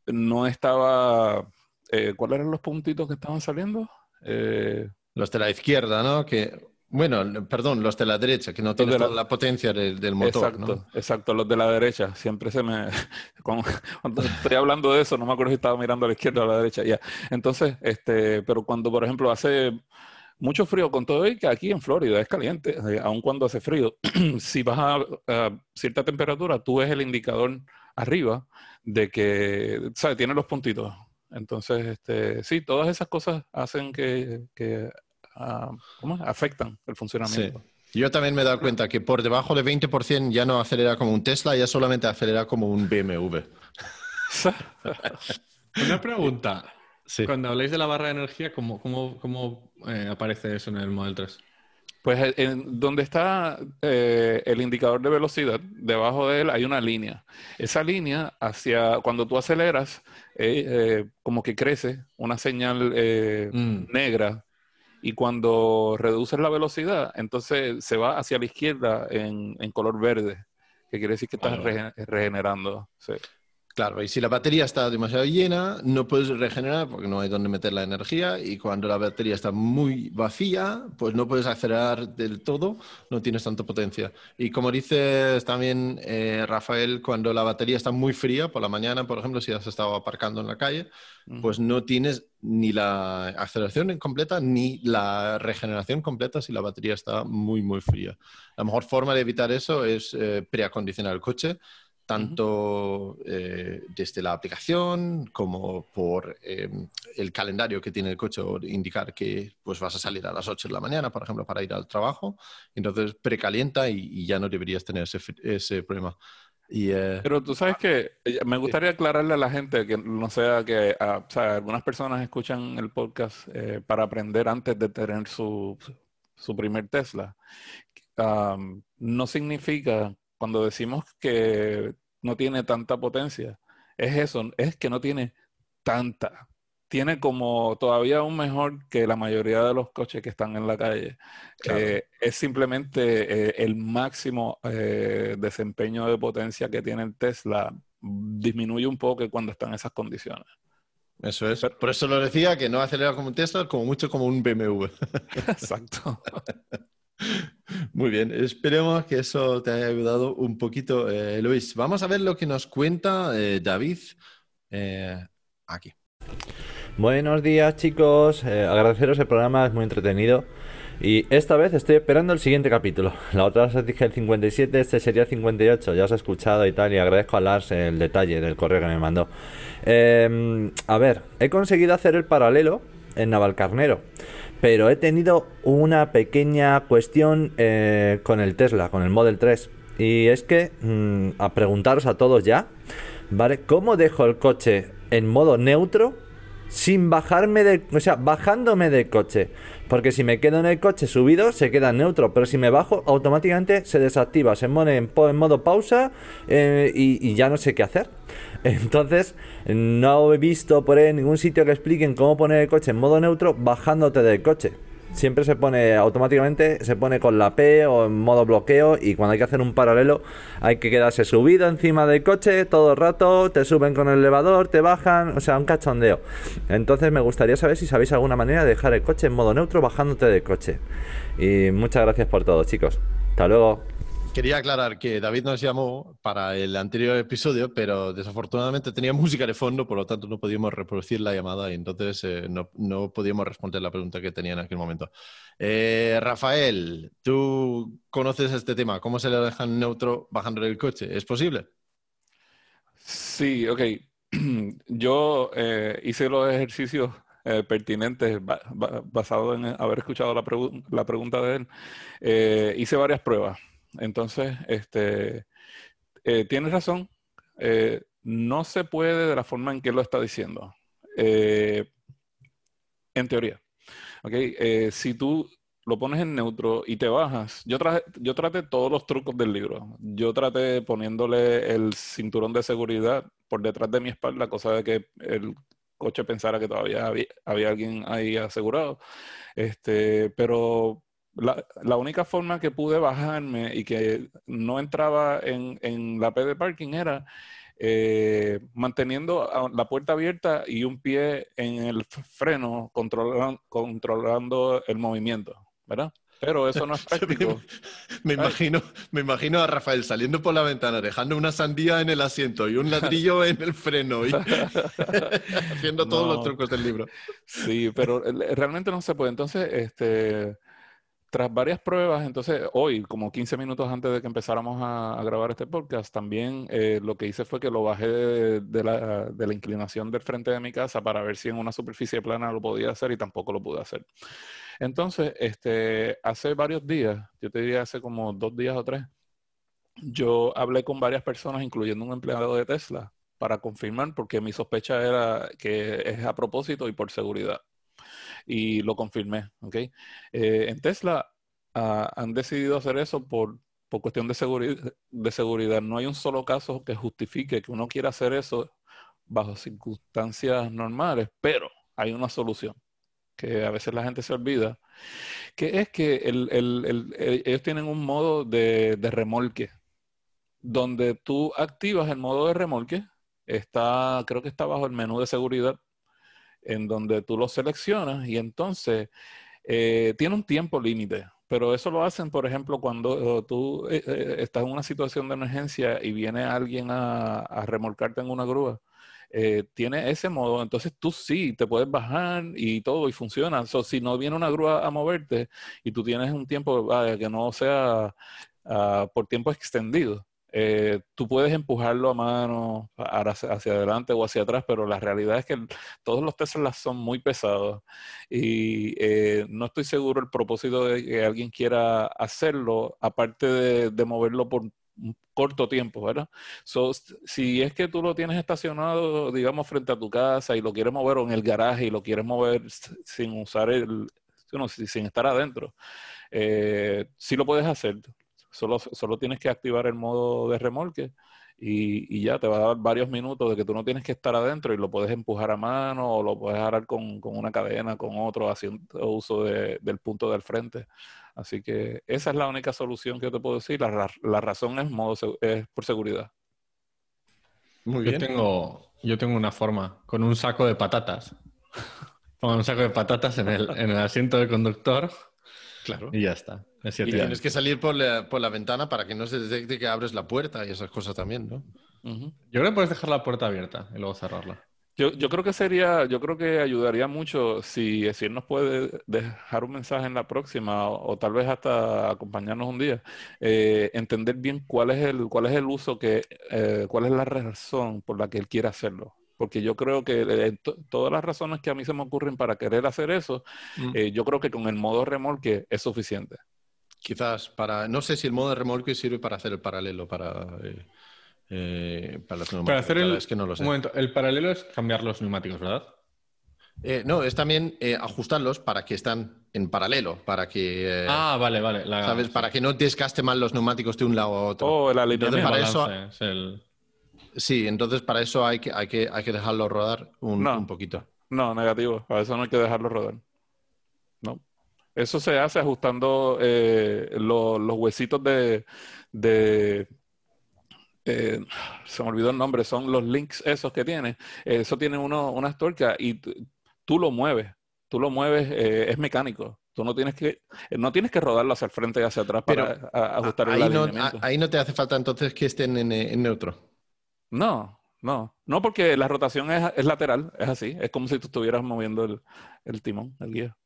no estaba eh, ¿cuáles eran los puntitos que estaban saliendo? Eh, los de la izquierda, ¿no? Que, bueno, perdón, los de la derecha, que no tienen la potencia del, motor. Exacto, exacto, los de la derecha. Siempre se me. Cuando estoy hablando de eso, no me acuerdo si estaba mirando a la izquierda o a la derecha. Ya. Entonces, este, pero cuando, por ejemplo, hace mucho frío, con todo y que aquí en Florida es caliente, eh, aun cuando hace frío, si vas a, cierta temperatura, tú ves el indicador arriba de que, ¿sabes? Tiene los puntitos. Entonces, este, sí, todas esas cosas hacen que, que ah, afectan el funcionamiento. Yo también me he dado cuenta que por debajo de 20% ya no acelera como un Tesla, ya solamente acelera como un BMW. Una pregunta. Cuando habláis de la barra de energía, ¿cómo, cómo, cómo eh, aparece eso en el Model 3? Pues en donde está eh, el indicador de velocidad, debajo de él hay una línea. Esa línea, hacia cuando tú aceleras, eh, eh, como que crece una señal mm. negra y cuando reduces la velocidad, entonces se va hacia la izquierda en, color verde, que quiere decir que estás regenerando. Sí. Claro, y si la batería está demasiado llena, no puedes regenerar porque no hay donde meter la energía y cuando la batería está muy vacía, pues no puedes acelerar del todo, no tienes tanta potencia. Y como dices también, eh, Rafael, cuando la batería está muy fría por la mañana, por ejemplo, si has estado aparcando en la calle, pues no tienes ni la aceleración completa ni la regeneración completa si la batería está muy, muy fría. La mejor forma de evitar eso es eh, preacondicionar el coche tanto eh, desde la aplicación como por em, el calendario que tiene el coche, o indicar que pues, vas a salir a las 8 de la mañana, por ejemplo, para ir al trabajo. Entonces precalienta y, ya no deberías tener ese, ese problema. Y, eh, Pero tú sabes que eh, me gustaría aclararle a la gente que no sea que ah, o sea, algunas personas escuchan el podcast para aprender antes de tener su, su primer Tesla. no significa cuando decimos que no tiene tanta potencia, es eso, es que no tiene tanta. Tiene como todavía aún mejor que la mayoría de los coches que están en la calle. Eh, es simplemente eh, el máximo eh, desempeño de potencia que tiene el Tesla disminuye un poco cuando están en esas condiciones. Eso es. Por eso lo decía, que no acelera como un Tesla, como mucho como un BMW. Exacto. Muy bien, esperemos que eso te haya ayudado un poquito, eh, Luis. Vamos a ver lo que nos cuenta eh, David eh, aquí. Buenos días chicos, agradeceros el programa, es muy entretenido. Y esta vez estoy esperando el siguiente capítulo. La otra vez os dije el 57, este sería el 58. Ya os he escuchado y tal. Y agradezco a Lars el detalle del correo que me mandó. A ver, he conseguido hacer el paralelo en Navalcarnero. Pero he tenido una pequeña cuestión eh, con el Tesla, con el Model 3. Y es que, mm, a preguntaros a todos ya, ¿vale? ¿Cómo dejo el coche en modo neutro sin bajarme de... O sea, bajándome del coche? Porque si me quedo en el coche subido, se queda en neutro. Pero si me bajo, automáticamente se desactiva. Se pone en, modo pausa eh, y, ya no sé qué hacer. Entonces, no he visto por ahí en ningún sitio que expliquen cómo poner el coche en modo neutro bajándote del coche. Siempre se pone automáticamente, se pone con la P o en modo bloqueo y cuando hay que hacer un paralelo hay que quedarse subido encima del coche todo el rato, te suben con el elevador, te bajan, o sea, un cachondeo. Entonces me gustaría saber si sabéis alguna manera de dejar el coche en modo neutro bajándote del coche. Y muchas gracias por todo, chicos. Hasta luego. Quería aclarar que David nos llamó para el anterior episodio, pero desafortunadamente tenía música de fondo, por lo tanto no podíamos reproducir la llamada y entonces eh, no, podíamos responder la pregunta que tenía en aquel momento. Eh, Rafael, tú conoces este tema, ¿cómo se le deja neutro bajando el coche? ¿Es posible? Sí, ok. Yo eh, hice los ejercicios pertinentes basados en haber escuchado la pregunta de él. hice varias pruebas entonces, este, eh, tienes razón, eh, no se puede de la forma en que lo está diciendo. Eh, en teoría. Okay, si tú lo pones en neutro y te bajas, yo, yo traté todos los trucos del libro. Yo traté poniéndole el cinturón de seguridad por detrás de mi espalda, cosa de que el coche pensara que todavía había, había alguien ahí asegurado. Este, pero la, única forma que pude bajarme y que no entraba en, la P de parking era eh, manteniendo la puerta abierta y un pie en el freno controlando el movimiento, ¿verdad? Pero eso no es práctico. me, imagino, me imagino a Rafael saliendo por la ventana, dejando una sandía en el asiento y un ladrillo en el freno y haciendo todos los trucos del libro. Sí, pero realmente no se puede. Entonces, este, tras varias pruebas, entonces hoy, como 15 minutos antes de que empezáramos a, grabar este podcast, también eh, lo que hice fue que lo bajé de, la, inclinación del frente de mi casa para ver si en una superficie plana lo podía hacer y tampoco lo pude hacer. Entonces, este, hace varios días, yo te diría hace como dos días o tres, yo hablé con varias personas, incluyendo un empleado de Tesla, para confirmar, porque mi sospecha era que es a propósito y por seguridad y lo confirmé. ¿okay? Eh, en Tesla ah, han decidido hacer eso por, por cuestión de, seguridad, de seguridad. No hay un solo caso que justifique que uno quiera hacer eso bajo circunstancias normales, pero hay una solución que a veces la gente se olvida, que es que el, el, ellos tienen un modo de, de remolque, donde tú activas el modo de remolque, está, creo que está bajo el menú de seguridad, en donde tú lo seleccionas y entonces eh, tiene un tiempo límite. Pero eso lo hacen, por ejemplo, cuando tú eh, eh, estás en una situación de emergencia y viene alguien a, remolcarte en una grúa. tiene ese modo, entonces tú sí te puedes bajar y todo y funciona. si no viene una grúa a moverte y tú tienes un tiempo que no sea ah, por tiempo extendido, eh, tú puedes empujarlo a mano hacia, adelante o hacia atrás, pero la realidad es que todos los Teslas son muy pesados y eh, no estoy seguro el propósito de que alguien quiera hacerlo, aparte de, moverlo por un corto tiempo, ¿verdad? si es que tú lo tienes estacionado, digamos, frente a tu casa y lo quieres mover o en el garaje y lo quieres mover sin usar el, sin estar adentro, eh, sí lo puedes hacer. Solo, solo tienes que activar el modo de remolque y, ya te va a dar varios minutos de que tú no tienes que estar adentro y lo puedes empujar a mano o lo puedes agarrar con, una cadena, con otro, haciendo uso del punto del frente. Así que esa es la única solución que yo te puedo decir. La, la razón es, modo, es por seguridad. Muy bien. Yo tengo, yo tengo una forma, con un saco de patatas. Pongo un saco de patatas en el, en el asiento del conductor. Claro. Y ya está. Es Y tienes que salir por la, por la ventana para que no se detecte que abres la puerta y esas cosas también, ¿no? Yo creo que puedes dejar la puerta abierta y luego cerrarla. Yo, yo creo que sería, yo creo que ayudaría mucho si, él nos puede dejar un mensaje en la próxima o, o tal vez hasta acompañarnos un día, eh, entender bien cuál es el, cuál es el uso que, eh, cuál es la razón por la que él quiere hacerlo. Porque yo creo que eh, to- todas las razones que a mí se me ocurren para querer hacer eso, Mm. eh, yo creo que con el modo remolque es suficiente. Quizás para. No sé si el modo de remolque sirve para hacer el paralelo para. eh, eh, para los Para neumáticos. hacer el. es que no lo sé. Un momento, el paralelo es cambiar los neumáticos, ¿verdad? Eh, no, es también eh, ajustarlos para que están en paralelo, para que. eh, ah, vale, vale. La, ¿Sabes? sí. Para que no desgaste mal los neumáticos de un lado a otro. O el Entonces, alineamiento. para eso- es el- Sí, entonces para eso hay que, hay que, hay que dejarlo rodar un, No. un poquito. No, negativo. Para eso no hay que dejarlo rodar. No. Eso se hace ajustando eh, lo- los huesitos de, de eh, se me olvidó el nombre, son los links esos que tiene. Eso tiene uno, unas tuercas y tú lo mueves. Tú lo mueves, eh, es mecánico. Tú no tienes que, no tienes que rodarlo hacia el frente y hacia atrás Pero para a- ajustar el ahí, no, alineamiento. a- ahí no te hace falta entonces que estén en, en neutro. No, no, no, porque la rotación es, es lateral, es así, es como si tú estuvieras moviendo el, el timón, el guía.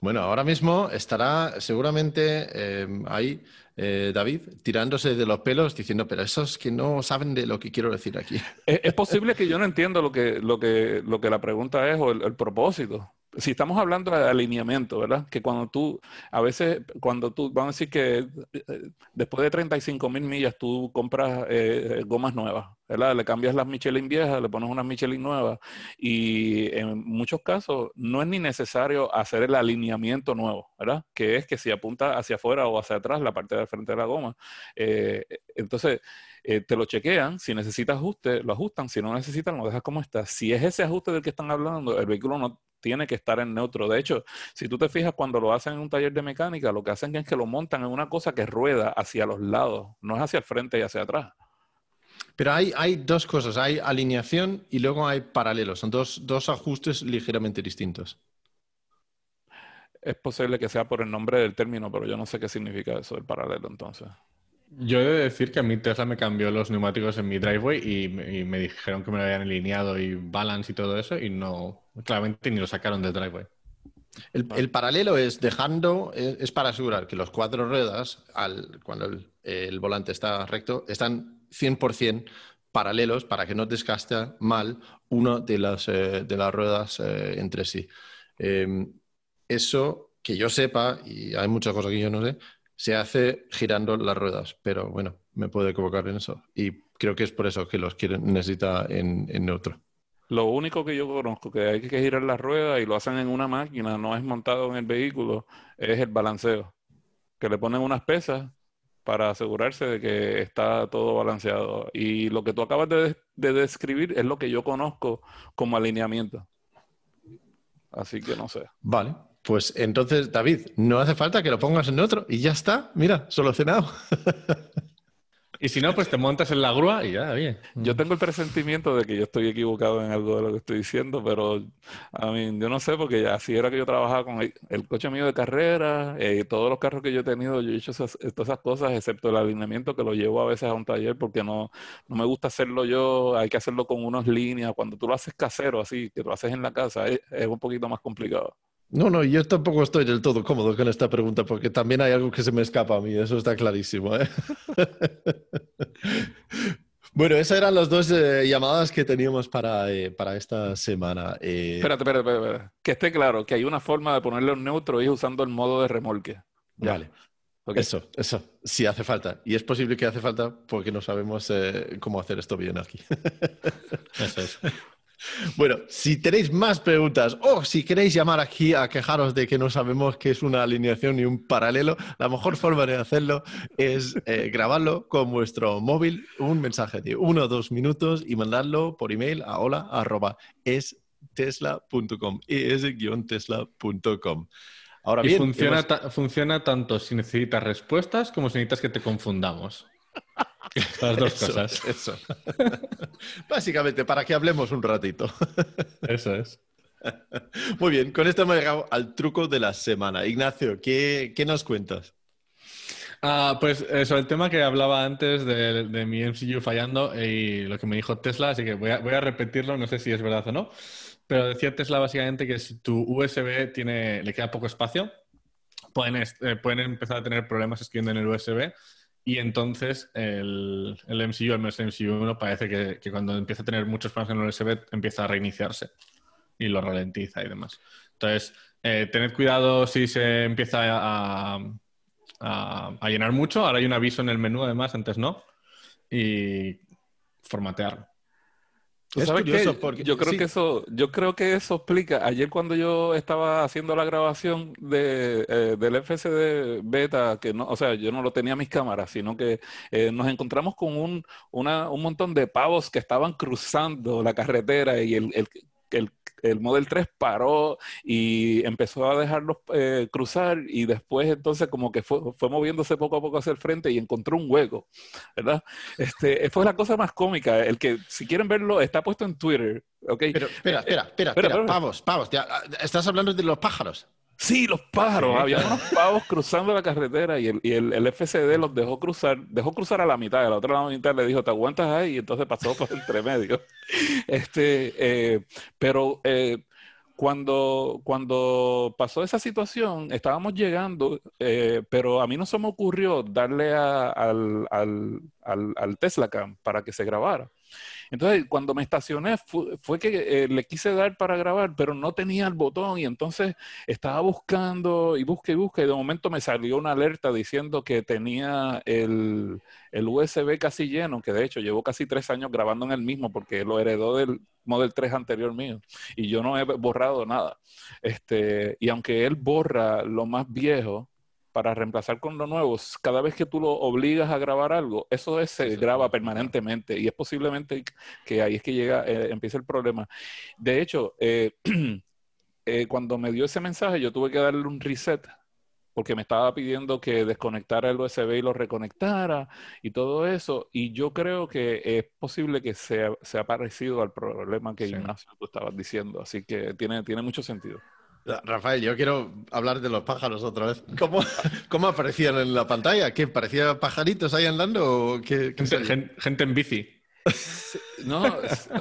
Bueno, ahora mismo estará seguramente eh, ahí eh, David tirándose de los pelos diciendo, pero esos que no saben de lo que quiero decir aquí. Es, es posible que yo no entiendo lo que, lo que, lo que la pregunta es o el propósito. Si estamos hablando de alineamiento, ¿verdad? Que cuando tú, a veces, cuando tú, vamos a decir que eh, después de 35 mil millas tú compras eh, gomas nuevas, ¿verdad? Le cambias las Michelin viejas, le pones unas Michelin nuevas y en muchos casos no es ni necesario hacer el alineamiento nuevo, ¿verdad? Que es que si apunta hacia afuera o hacia atrás la parte de frente de la goma. Eh, entonces, eh, te lo chequean, si necesita ajuste, lo ajustan, si no necesitan, lo dejas como está. Si es ese ajuste del que están hablando, el vehículo no tiene que estar en neutro. De hecho, si tú te fijas cuando lo hacen en un taller de mecánica, lo que hacen es que lo montan en una cosa que rueda hacia los lados, no es hacia el frente y hacia atrás. Pero hay, hay dos cosas, hay alineación y luego hay paralelos, son dos, dos ajustes ligeramente distintos. Es posible que sea por el nombre del término, pero yo no sé qué significa eso, el paralelo entonces. Yo he de decir que a mí Tesla me cambió los neumáticos en mi driveway y me, dijeron que me lo habían alineado y balance y todo eso y no, claramente ni lo sacaron del driveway. El, el paralelo es dejando, es, para asegurar que los cuatro ruedas, al, cuando el, volante está recto, están 100% paralelos para que no desgaste mal una de las, eh, de las ruedas eh, entre sí. Eh, eso, que yo sepa, y hay muchas cosas que yo no sé, se hace girando las ruedas, pero bueno, me puedo equivocar en eso. Y creo que es por eso que los quieren, necesita en, en neutro. Lo único que yo conozco que hay que girar la rueda y lo hacen en una máquina, no es montado en el vehículo, es el balanceo. Que le ponen unas pesas para asegurarse de que está todo balanceado. Y lo que tú acabas de, de describir es lo que yo conozco como alineamiento. Así que no sé. Vale, pues entonces, David, no hace falta que lo pongas en neutro y ya está. Mira, solucionado. Y si no, pues te montas en la grúa y ya, bien. Yo tengo el presentimiento de que yo estoy equivocado en algo de lo que estoy diciendo, pero a mí, yo no sé, porque así era que yo trabajaba con el, el coche mío de carrera, eh, todos los carros que yo he tenido, yo he hecho esas, todas esas cosas, excepto el alineamiento que lo llevo a veces a un taller porque no, no me gusta hacerlo yo, hay que hacerlo con unas líneas. Cuando tú lo haces casero, así, que lo haces en la casa, es, es un poquito más complicado. No, no, yo tampoco estoy del todo cómodo con esta pregunta porque también hay algo que se me escapa a mí, eso está clarísimo. ¿eh? bueno, esas eran las dos eh, llamadas que teníamos para, eh, para esta semana. Eh, Espérate, espérate, espérate, espérate. Que esté claro que hay una forma de ponerlo en neutro y es usando el modo de remolque. Ya. Vale, eso, eso, sí hace falta. Y es posible que hace falta porque no sabemos eh, cómo hacer esto bien aquí. Eso es. Bueno, si tenéis más preguntas o si queréis llamar aquí a quejaros de que no sabemos qué es una alineación y un paralelo, la mejor forma de hacerlo es eh, grabarlo con vuestro móvil, un mensaje de uno o dos minutos y mandarlo por email a hola arroba estesla.com, es-tesla.com. Ahora Y bien, funciona, hemos- funciona tanto si necesitas respuestas como si necesitas que te confundamos. Las dos Eso, cosas. Eso. Básicamente, para que hablemos un ratito. Eso es. Muy bien, con esto hemos llegado al truco de la semana. Ignacio, ¿qué, qué nos cuentas? Ah, pues eh, sobre el tema que hablaba antes de, de, mi MCU fallando y lo que me dijo Tesla, así que voy a, voy a, repetirlo, no sé si es verdad o no, pero decía Tesla básicamente que si tu USB tiene, le queda poco espacio, pueden, eh, pueden empezar a tener problemas escribiendo en el USB y entonces el, el MCU, el MCU 1, parece que, que, cuando empieza a tener muchos problemas en el USB empieza a reiniciarse y lo ralentiza y demás. Entonces, eh, tened cuidado si se empieza a a, a, llenar mucho. Ahora hay un aviso en el menú, además, antes no. Y formatearlo. Es sabes curioso porque yo creo sí. que eso, yo creo que eso explica. Ayer cuando yo estaba haciendo la grabación de, eh, del FSD beta, que no, o sea, yo no lo tenía en mis cámaras, sino que eh, nos encontramos con un, una, un montón de pavos que estaban cruzando la carretera y el, el, el el Model 3 paró y empezó a dejarlos eh, cruzar y después entonces como que fue, fue, moviéndose poco a poco hacia el frente y encontró un hueco, ¿verdad? Este, fue la cosa más cómica, el que si quieren verlo está puesto en Twitter, ¿ok? Pero espera, espera, espera, espera, espera pavos, pavos, ya, estás hablando de los pájaros. Sí, los pájaros. Sí, Había unos pavos cruzando la carretera y, el, y el, el, FCD los dejó cruzar, dejó cruzar a la mitad. Y la otra mitad le dijo, ¿te aguantas ahí? Y entonces pasó por entre medio. Este, eh, pero eh, cuando, cuando pasó esa situación, estábamos llegando, eh, pero a mí no se me ocurrió darle a, al, al, al, al Tesla Cam para que se grabara. Entonces, cuando me estacioné, fue, que eh, le quise dar para grabar, pero no tenía el botón y entonces estaba buscando y busqué y busqué y de momento me salió una alerta diciendo que tenía el, el USB casi lleno, que de hecho llevo casi tres años grabando en el mismo porque lo heredó del Model 3 anterior mío y yo no he borrado nada. Este, y aunque él borra lo más viejo, para reemplazar con lo nuevo, cada vez que tú lo obligas a grabar algo, eso es, se graba permanentemente y es posiblemente que ahí es que llega, eh, empieza el problema. De hecho, eh, eh, cuando me dio ese mensaje, yo tuve que darle un reset porque me estaba pidiendo que desconectara el USB y lo reconectara y todo eso. Y yo creo que es posible que sea, sea parecido al problema que sí. Ignacio tú estabas diciendo. Así que tiene, tiene mucho sentido. Rafael, yo quiero hablar de los pájaros otra vez. ¿Cómo, cómo aparecían en la pantalla? ¿Qué? ¿Parecía pajaritos ahí andando? O qué, qué gente, gente, en bici. No,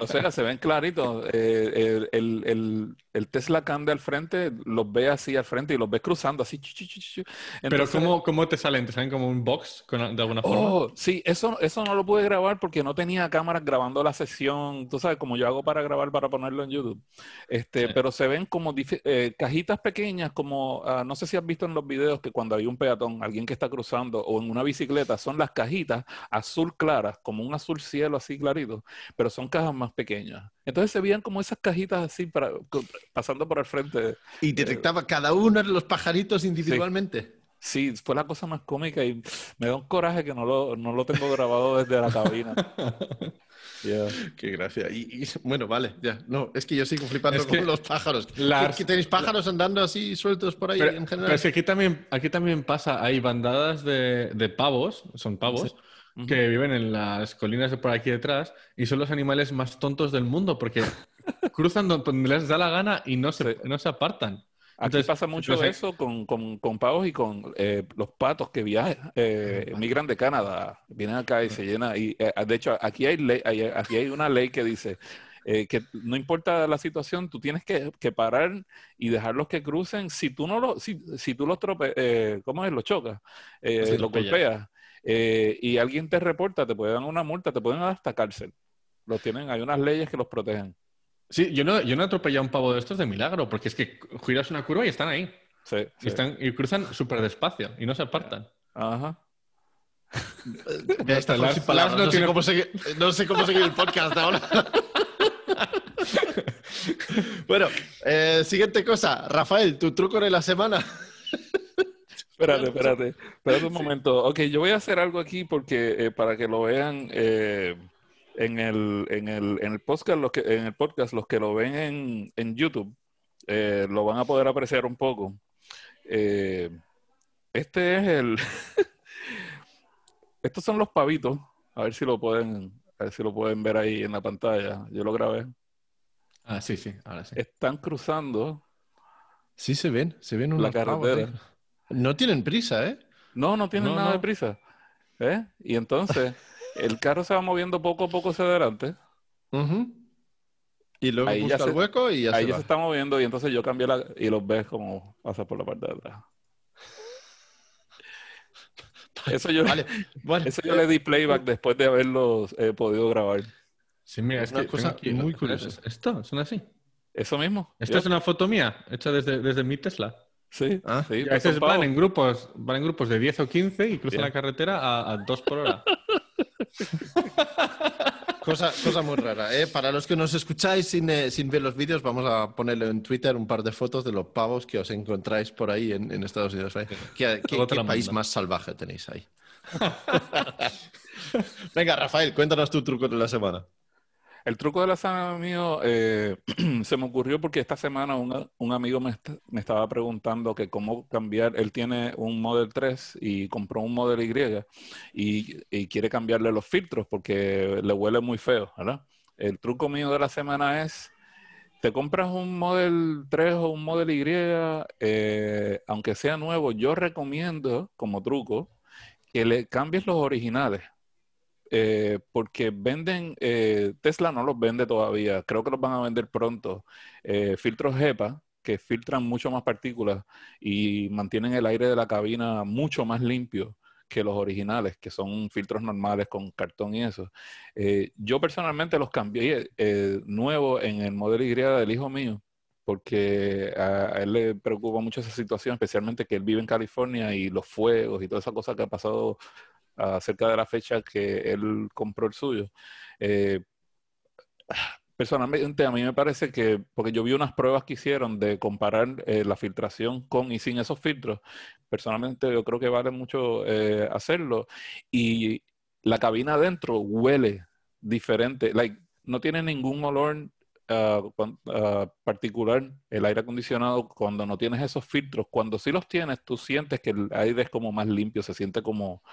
o sea, se ven claritos. Eh, el, el, el, Tesla Cam de al frente los ve así al frente y los ves cruzando así. Entonces, Pero ¿cómo, ¿cómo, te salen? ¿Te salen como un box de alguna forma? Oh, sí, eso, eso no lo pude grabar porque no tenía cámaras grabando la sesión. Tú sabes, como yo hago para grabar, para ponerlo en YouTube. Este, sí. Pero se ven como eh, cajitas pequeñas, como, uh, no sé si has visto en los videos que cuando hay un peatón, alguien que está cruzando o en una bicicleta, son las cajitas azul claras, como un azul cielo así clarito pero son cajas más pequeñas. Entonces se veían como esas cajitas así para, pasando por el frente. ¿Y detectaba eh, cada uno de los pajaritos individualmente? Sí. sí. fue la cosa más cómica y me da un coraje que no lo, no lo tengo grabado desde la cabina. Yeah. Qué gracia. Y, y, bueno, vale, ya. No, es que yo sigo flipando es con los pájaros. Las... ¿Que tenéis pájaros andando así sueltos por ahí pero, en general? Pero es que aquí también, aquí también pasa, hay bandadas de, de pavos, son pavos, sí que viven en las colinas de por aquí detrás y son los animales más tontos del mundo porque cruzan donde les da la gana y no se, no se apartan. Entonces, Aquí pasa mucho entonces, eso con, con, con, pavos y con eh, los patos que viajan, eh, migran de Canadá, vienen acá y se llenan. Y, eh, de hecho, aquí hay, ley, hay, aquí hay una ley que dice eh, que no importa la situación, tú tienes que, que, parar y dejarlos que crucen. Si tú no lo, si, si tú los trope, eh, ¿cómo es? Los chocas, eh, sí, los golpeas eh, y alguien te reporta, te puede dar una multa, te pueden dar hasta cárcel. Los tienen, hay unas leyes que los protegen. Sí, yo no, yo no he atropellado un pavo de estos de milagro, porque es que giras una curva y están ahí. Sí, y, sí. Están, y cruzan súper despacio y no se apartan. Ajá. Ya está, las, palabras, no, no, sé cómo seguir, no sé cómo seguir el podcast ahora. bueno, eh, siguiente cosa. Rafael, tu truco de la semana. Espérate, espérate, espérate un momento. Ok, yo voy a hacer algo aquí porque eh, para que lo vean eh, en, el, en, el, en, el podcast, los que, en el podcast, los que lo ven en, en YouTube, eh, lo van a poder apreciar un poco. Este es el... Estos son los pavitos. A ver si lo pueden, a ver si lo pueden ver ahí en la pantalla. Yo lo grabé. Ah, sí, sí, ahora sí. están cruzando Sí se ven, se ven la pavos ahí. carretera. No tienen prisa, ¿eh? No, no tienen No, nada de prisa. ¿eh? Y entonces el carro se va moviendo poco a poco hacia adelante. Ujú. Y luego Ahí ya busca el se- hueco y ya Ahí se ya va. se está moviendo y entonces yo cambié la... y los ves como pasa por la parte de atrás. Eso yo, Vale, vale. eso yo le di playback después de haberlos eh, podido grabar. Sí, mira, Es es una que cosa aquí- muy ¿es- curiosa. es- Esto, son así. Eso mismo. Esta Yo- es una foto mía, hecha desde, desde mi Tesla. Sí, Ah. sí, Y a veces van en grupos, van en grupos de 10 o 15 y cruzan Bien. la carretera a, a 2 por hora. Cosa, cosa muy rara, ¿eh? Para los que nos escucháis sin, eh, sin ver los vídeos, vamos a ponerle en Twitter un par de fotos de los pavos que os encontráis por ahí en, en Estados Unidos. ¿eh? ¿Qué, país más salvaje tenéis ahí? Venga, Rafael, cuéntanos tu truco de la semana. El truco de la semana mío eh, se me ocurrió porque esta semana un, amigo me, est- me estaba preguntando que cómo cambiar. Él tiene un Model 3 y compró un Model Y y, y quiere cambiarle los filtros porque le huele muy feo, ¿verdad? El truco mío de la semana es, te compras un Model 3 o un Model Y, eh, aunque sea nuevo, yo recomiendo como truco que le cambies los originales eh, porque venden, eh, Tesla no los vende todavía, creo que los van a vender pronto, eh, filtros HEPA que filtran mucho más partículas y mantienen el aire de la cabina mucho más limpio que los originales, que son filtros normales con cartón y eso. Eh, yo personalmente los cambié nuevo en el Model Y del hijo mío, porque a, a él le preocupa mucho esa situación, especialmente que él vive en California y los fuegos y toda esa cosa que ha pasado acerca de la fecha que él compró el suyo. Eh, personalmente, a mí me parece que, porque yo vi unas pruebas que hicieron de comparar eh, la filtración con y sin esos filtros, personalmente yo creo que vale mucho eh, hacerlo. Y la cabina adentro huele diferente, like, no tiene ningún olor cuan- ah, particular el aire acondicionado cuando no tienes esos filtros. Cuando sí los tienes, tú sientes que el aire es como más limpio, se siente como,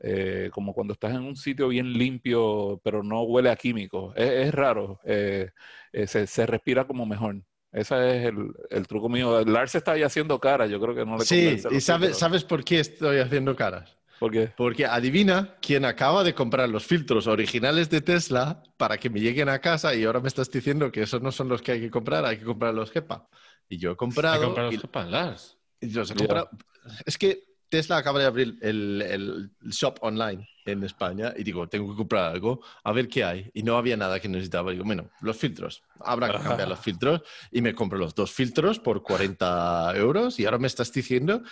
eh, como cuando estás en un sitio bien limpio, pero no huele a químicos. Es, es raro, eh, eh, se, se respira como mejor. Ese es el, el truco mío. Lars está ahí haciendo cara, yo creo que no le Sí, y los sabes, filtros. ¿sabes por qué estoy haciendo caras? ¿Por qué? Porque adivina quién acaba de comprar los filtros originales de Tesla para que me lleguen a casa y ahora me estás diciendo que esos no son los que hay que comprar, hay que comprar los HEPA. Y yo he Hay comprado... que comprar y- los Japanlas. y los he comprado. Es que Tesla acaba de abrir el, el shop online en España y digo, tengo que comprar algo, a ver qué hay. Y no había nada que necesitaba. Digo, bueno, los filtros. Habrá que cambiar los filtros. Y me compro los dos filtros por 40 euros y ahora me estás diciendo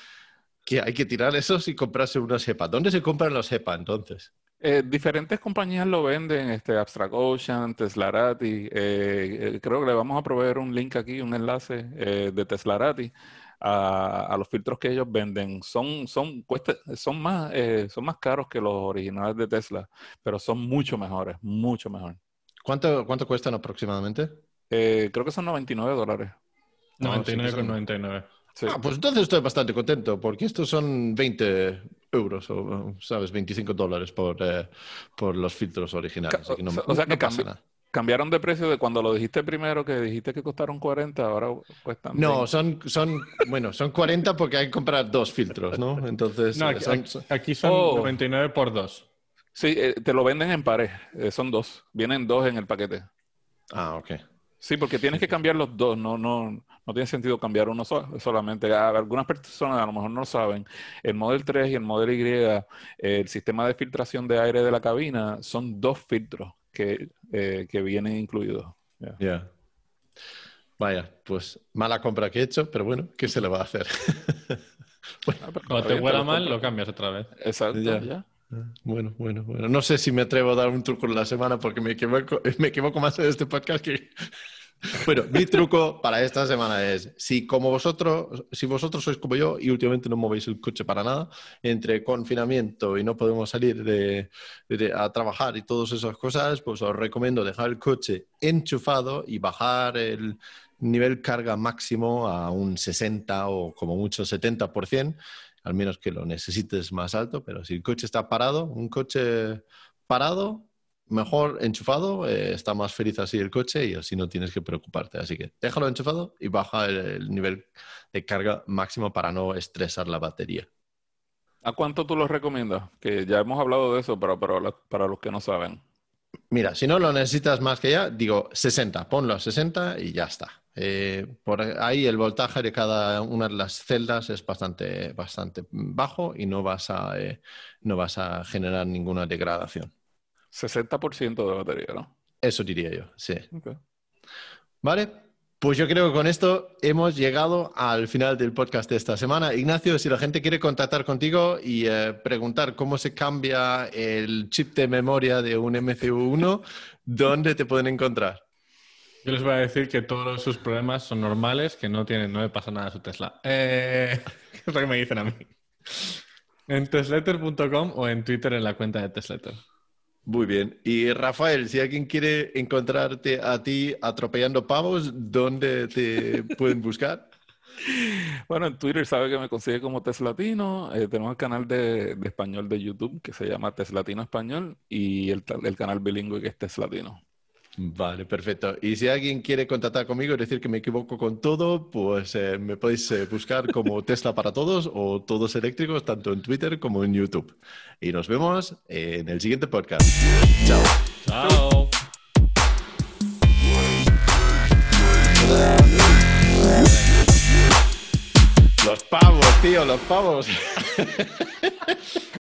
que hay que tirar esos y comprarse unos HEPA. ¿Dónde se compran los HEPA entonces? Eh, diferentes compañías lo venden, este, Abstract Ocean, Teslarati. eh, eh, creo que le vamos a proveer un link aquí, un enlace eh, de Teslarati a, a los filtros que ellos venden. Son, son, cuesta- son, más, eh, son más caros que los originales de Tesla, pero son mucho mejores, mucho mejor. ¿Cuánto, cuánto cuestan aproximadamente? Eh, creo que son 99 dólares. No, sí que 99,99. Sí. Ah, pues entonces estoy bastante contento, porque estos son 20 euros, o, ¿sabes? 25 dólares por, eh, por los filtros originales. Ca- así que no, o sea no que. Cambiaron de precio de cuando lo dijiste primero, que dijiste que costaron 40, ahora cuestan No, 20. son, son, bueno, son 40 porque hay que comprar dos filtros, ¿no? Entonces, No, eh, aquí, son- aquí- aquí son Oh. 99 por 2. Sí, eh, te lo venden en pares, eh, son dos, vienen dos en el paquete. Ah, ok. Sí, porque tienes que cambiar los dos, no, no, no tiene sentido cambiar uno so- solamente. A- Algunas personas a lo mejor no lo saben. El Model 3 y el Model Y, el sistema de filtración de aire de la cabina son dos filtros que, eh, que vienen incluidos. Ya. Ya. Vaya, pues mala compra que he hecho, pero bueno, ¿qué se le va a hacer? Ah, pero Cuando te huela mal, lo cambias otra vez. Exacto, Ya. ya. Bueno, bueno, bueno. No sé si me atrevo a dar un truco en la semana porque me equivoco, me equivoco más en este podcast que... Bueno, mi truco para esta semana es, si como vosotros, si vosotros sois como yo y últimamente no movéis el coche para nada, entre confinamiento y no podemos salir de, a trabajar y todas esas cosas, pues os recomiendo dejar el coche enchufado y bajar el nivel carga máximo a un 60 o como mucho 70%, al menos que lo necesites más alto, pero si el coche está parado, un coche parado, mejor enchufado, eh, está más feliz así el coche y así no tienes que preocuparte. Así que déjalo enchufado y baja el, el nivel de carga máximo para no estresar la batería. ¿A cuánto tú lo recomiendas? Que ya hemos hablado de eso, pero, para los que no saben. Mira, si no lo necesitas más que ya, digo 60, ponlo a 60 y ya está. Eh, por ahí el voltaje de cada una de las celdas es bastante, bastante bajo y no vas a, eh, no vas a generar ninguna degradación. 60% de batería, ¿no? Eso diría yo, sí. Vale, pues yo creo que con esto hemos llegado al final del podcast de esta semana. Ignacio, si la gente quiere contactar contigo y eh, preguntar cómo se cambia el chip de memoria de un MCU1, ¿dónde te pueden encontrar? Yo les voy a decir que todos sus problemas son normales, que no tienen, no le pasa nada a su Tesla. Eh, es lo que me dicen a mí. En tesletter.com o en Twitter en la cuenta de Tesletter. Muy bien. Y Rafael, si alguien quiere encontrarte a ti atropellando pavos, ¿dónde te pueden buscar? Bueno, en Twitter sabe que me consigue como Teslatino. Eh, tenemos el canal de, de español de YouTube que se llama Teslatino Español y el, el canal bilingüe que es Teslatino. Vale, perfecto. Y si alguien quiere contactar conmigo y decir que me equivoco con todo, pues eh, me podéis eh, buscar como Tesla para Todos o Todos Eléctricos, tanto en Twitter como en YouTube. Y nos vemos en el siguiente podcast. Chao. ¡Chao! Los pavos, tío, los pavos.